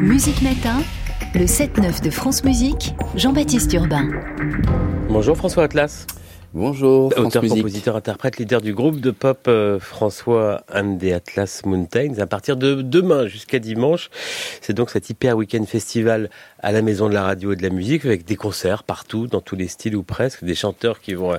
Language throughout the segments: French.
Musique Matin, le 7-9 de France Musique, Jean-Baptiste Urbain. Bonjour François Atlas. Bonjour, auteur, compositeur, interprète, leader du groupe de pop euh, François and the Atlas Mountains. À partir de demain jusqu'à dimanche, c'est donc cet hyper week-end festival à la Maison de la Radio et de la Musique avec des concerts partout, dans tous les styles ou presque, des chanteurs qui vont euh,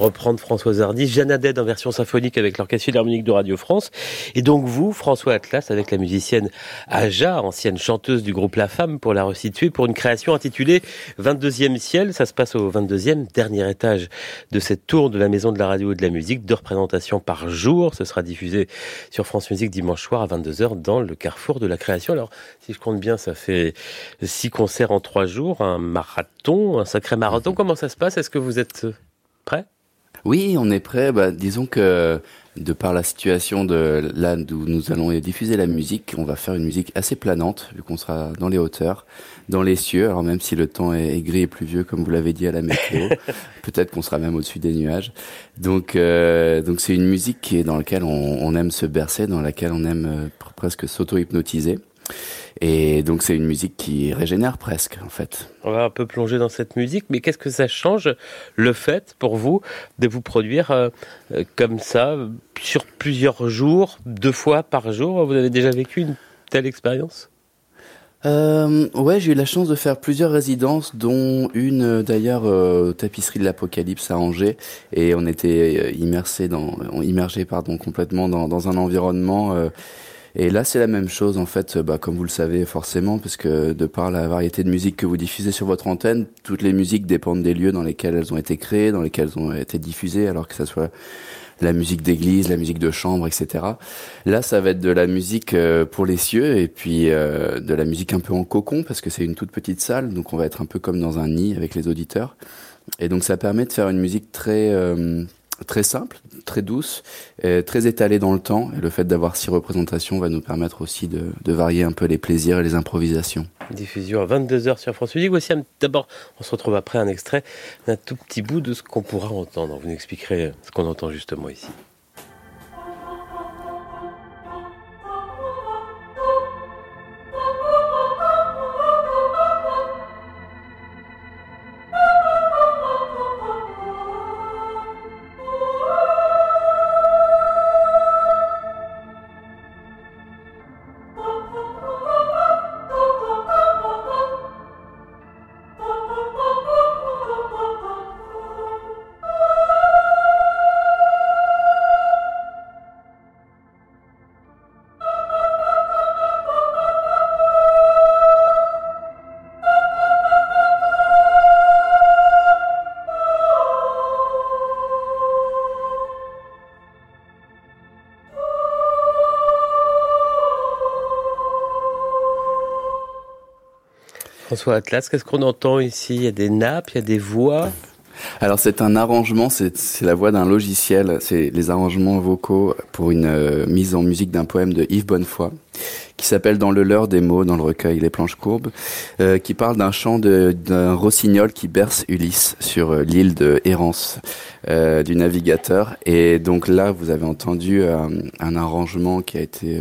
reprendre François Hardy, Jeanne Haddad en version symphonique avec l'Orchestre Philharmonique de Radio France, et donc vous, François Atlas, avec la musicienne Aja, ancienne chanteuse du groupe La Femme, pour la resituer, pour une création intitulée 22e ciel. Ça se passe au 22e, dernier étage de cette tour de la Maison de la Radio et de la Musique. Deux représentations par jour. Ce sera diffusé sur France Musique dimanche soir à 22h dans le carrefour de la création. Alors, si je compte bien, ça fait six concerts en trois jours, un marathon, un sacré marathon. Mhm. Comment ça se passe? Est-ce que vous êtes prêt Oui, on est prêt. Bah, disons que de par la situation de là où nous allons diffuser la musique, on va faire une musique assez planante, vu qu'on sera dans les hauteurs, dans les cieux. Alors même si le temps est, gris et pluvieux, comme vous l'avez dit à la météo, peut-être qu'on sera même au-dessus des nuages. Donc, euh, donc c'est une musique qui est dans laquelle on, on, aime se bercer, dans laquelle on aime euh, presque s'auto-hypnotiser. Et donc c'est une musique qui régénère presque en fait. On va un peu plonger dans cette musique, mais qu'est-ce que ça change le fait pour vous de vous produire euh, euh, comme ça sur plusieurs jours, deux fois par jour? Vous avez déjà vécu une telle expérience? Euh, ouais, j'ai eu la chance de faire plusieurs résidences, dont une d'ailleurs euh, tapisserie de l'Apocalypse à Angers, et on était immersé dans, immergé pardon complètement dans, dans un environnement et là, c'est la même chose en fait, bah, comme vous le savez forcément, parce que de par la variété de musique que vous diffusez sur votre antenne, toutes les musiques dépendent des lieux dans lesquels elles ont été créées, dans lesquels elles ont été diffusées, alors que ça soit la musique d'église, la musique de chambre, etc. Là, ça va être de la musique euh, pour les cieux et puis euh, de la musique un peu en cocon parce que c'est une toute petite salle, donc on va être un peu comme dans un nid avec les auditeurs. Et donc ça permet de faire une musique très euh, très simple, très douce, très étalée dans le temps. Et le fait d'avoir six représentations va nous permettre aussi de, varier un peu les plaisirs et les improvisations. Diffusion à 22h sur France Musique. Voici d'abord, on se retrouve après un extrait, un tout petit bout de ce qu'on pourra entendre. Vous nous expliquerez ce qu'on entend justement ici. François Atlas, qu'est-ce qu'on entend ici? Il y a des nappes, il y a des voix. Alors c'est un arrangement, c'est la voix d'un logiciel, c'est les arrangements vocaux pour une euh, mise en musique d'un poème de Yves Bonnefoy qui s'appelle Dans le leurre des mots, dans le recueil Les planches courbes, euh, qui parle d'un chant d'un rossignol qui berce Ulysse sur euh, l'île de Errance euh, du navigateur. Et donc là, vous avez entendu un arrangement qui a été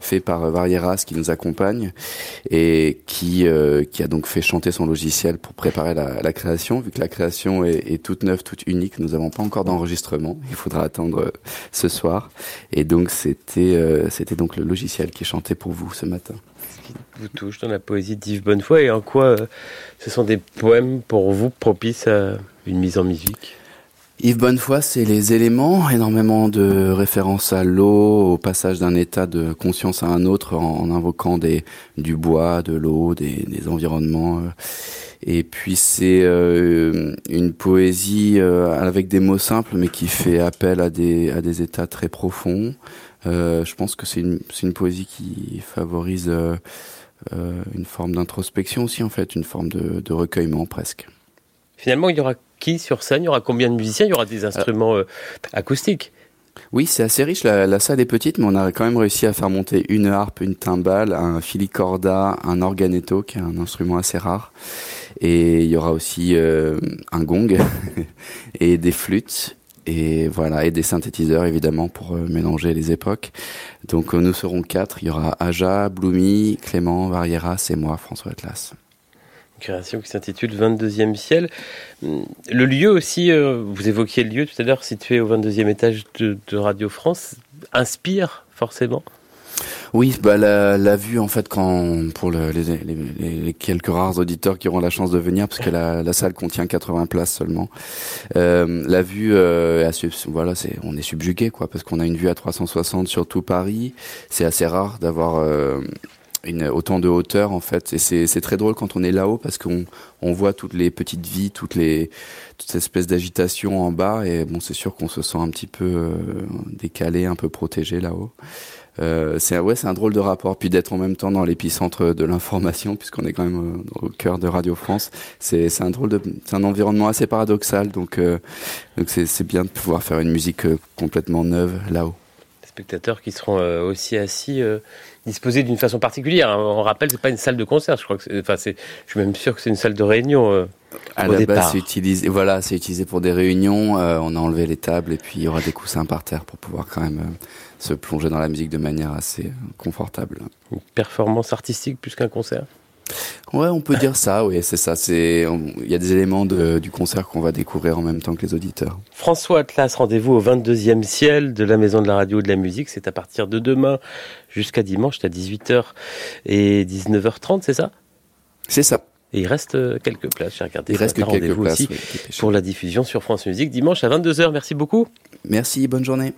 fait par Varieras, qui nous accompagne, et qui, qui a donc fait chanter son logiciel pour préparer la, la création. Vu que la création est, est toute neuve, toute unique, nous n'avons pas encore d'enregistrement. Il faudra attendre ce soir. Et donc c'était c'était donc le logiciel qui chantait pour vous ce matin. Ce qui vous touche dans la poésie d'Yves Bonnefoy et en quoi euh, ce sont des poèmes pour vous propices à une mise en musique? Yves Bonnefoy, c'est les éléments, énormément de références à l'eau, au passage d'un état de conscience à un autre en, invoquant du bois, de l'eau, des, environnements. Euh. Et puis c'est euh, une poésie avec des mots simples, mais qui fait appel à des, états très profonds. Euh, je pense que c'est une, poésie qui favorise euh, euh, une forme d'introspection aussi, en fait, une forme de, de, recueillement presque. Finalement, il y aura qui sur scène Il y aura combien de musiciens Il y aura des instruments acoustiques? Oui, c'est assez riche. La, la, salle est petite, mais on a quand même réussi à faire monter une harpe, une timbale, un filicorda, un organetto, qui est un instrument assez rare. Et il y aura aussi un gong et des flûtes et voilà et des synthétiseurs évidemment pour mélanger les époques. Donc nous serons quatre. Il y aura Aja, Bloomy, Clément, Varieras et moi, François Atlas création qui s'intitule 22e ciel. Le lieu aussi, vous évoquiez le lieu tout à l'heure, situé au 22e étage de, Radio France, inspire forcément? Oui, bah la, vue en fait pour le, les, quelques rares auditeurs qui auront la chance de venir, parce que la, salle contient 80 places seulement. Euh, la vue, euh, voilà, on est subjugué parce qu'on a une vue à 360 sur tout Paris. C'est assez rare d'avoir euh, autant de hauteur en fait et c'est très drôle quand on est là-haut parce qu'on on voit toutes les petites vies toutes les toutes ces espèces d'agitation en bas et bon c'est sûr qu'on se sent un petit peu euh, décalé un peu protégé là-haut euh, c'est ouais, c'est un drôle de rapport. Puis d'être en même temps dans l'épicentre de l'information, puisqu'on est quand même euh, au cœur de Radio France. C'est un drôle de, c'est un environnement assez paradoxal. Donc c'est bien de pouvoir faire une musique complètement neuve là-haut. Spectateurs qui seront aussi assis disposés d'une façon particulière. Hein. On rappelle, c'est pas une salle de concert. Je crois que, enfin, je suis même sûr que c'est une salle de réunion. Euh, à la base, c'est utilisé, voilà, c'est utilisé pour des réunions. Euh, on a enlevé les tables et puis il y aura des coussins par terre pour pouvoir quand même euh, se plonger dans la musique de manière assez confortable. Une performance artistique plus qu'un concert. Ouais, on peut dire ça, oui, c'est ça. C'est, il y a des éléments de, du concert qu'on va découvrir en même temps que les auditeurs. François Atlas, rendez-vous au 22e ciel de la Maison de la Radio et de la Musique. C'est à partir de demain jusqu'à dimanche, à 18h et 19h30, c'est ça? C'est ça. Et il reste euh, quelques places. J'ai regardé. Il reste quelques places aussi pour la diffusion sur France Musique dimanche à 22h. Merci beaucoup. Merci, bonne journée.